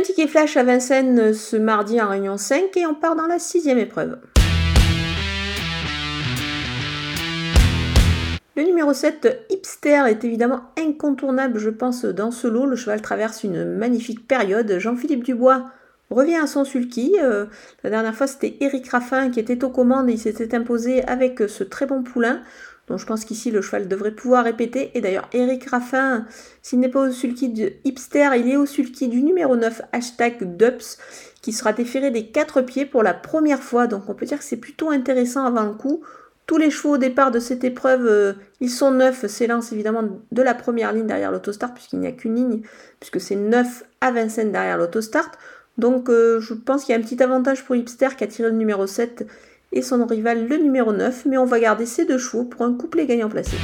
Un ticket flash à Vincennes ce mardi en réunion 5 et on part dans la sixième épreuve. Le numéro 7, Hipster, est évidemment incontournable, je pense, dans ce lot. Le cheval traverse une magnifique période. Jean-Philippe Dubois revient à son sulky. Euh, la dernière fois, c'était Eric Raffin qui était aux commandes. Il s'était imposé avec ce très bon poulain. Donc je pense qu'ici, le cheval devrait pouvoir répéter. Et d'ailleurs, Eric Raffin, s'il n'est pas au sulky de Hipster, il est au sulky du numéro 9, hashtag Dups, qui sera déféré des quatre pieds pour la première fois. Donc on peut dire que c'est plutôt intéressant avant le coup. Tous les chevaux au départ de cette épreuve, euh, ils sont neufs, s'élancent évidemment de la première ligne derrière l'autostart, puisqu'il n'y a qu'une ligne, puisque c'est 9 à Vincennes derrière l'autostart. Donc euh, je pense qu'il y a un petit avantage pour Hipster qui a tiré le numéro 7 et son rival le numéro 9, mais on va garder ces deux chevaux pour un couplet gagnant placé.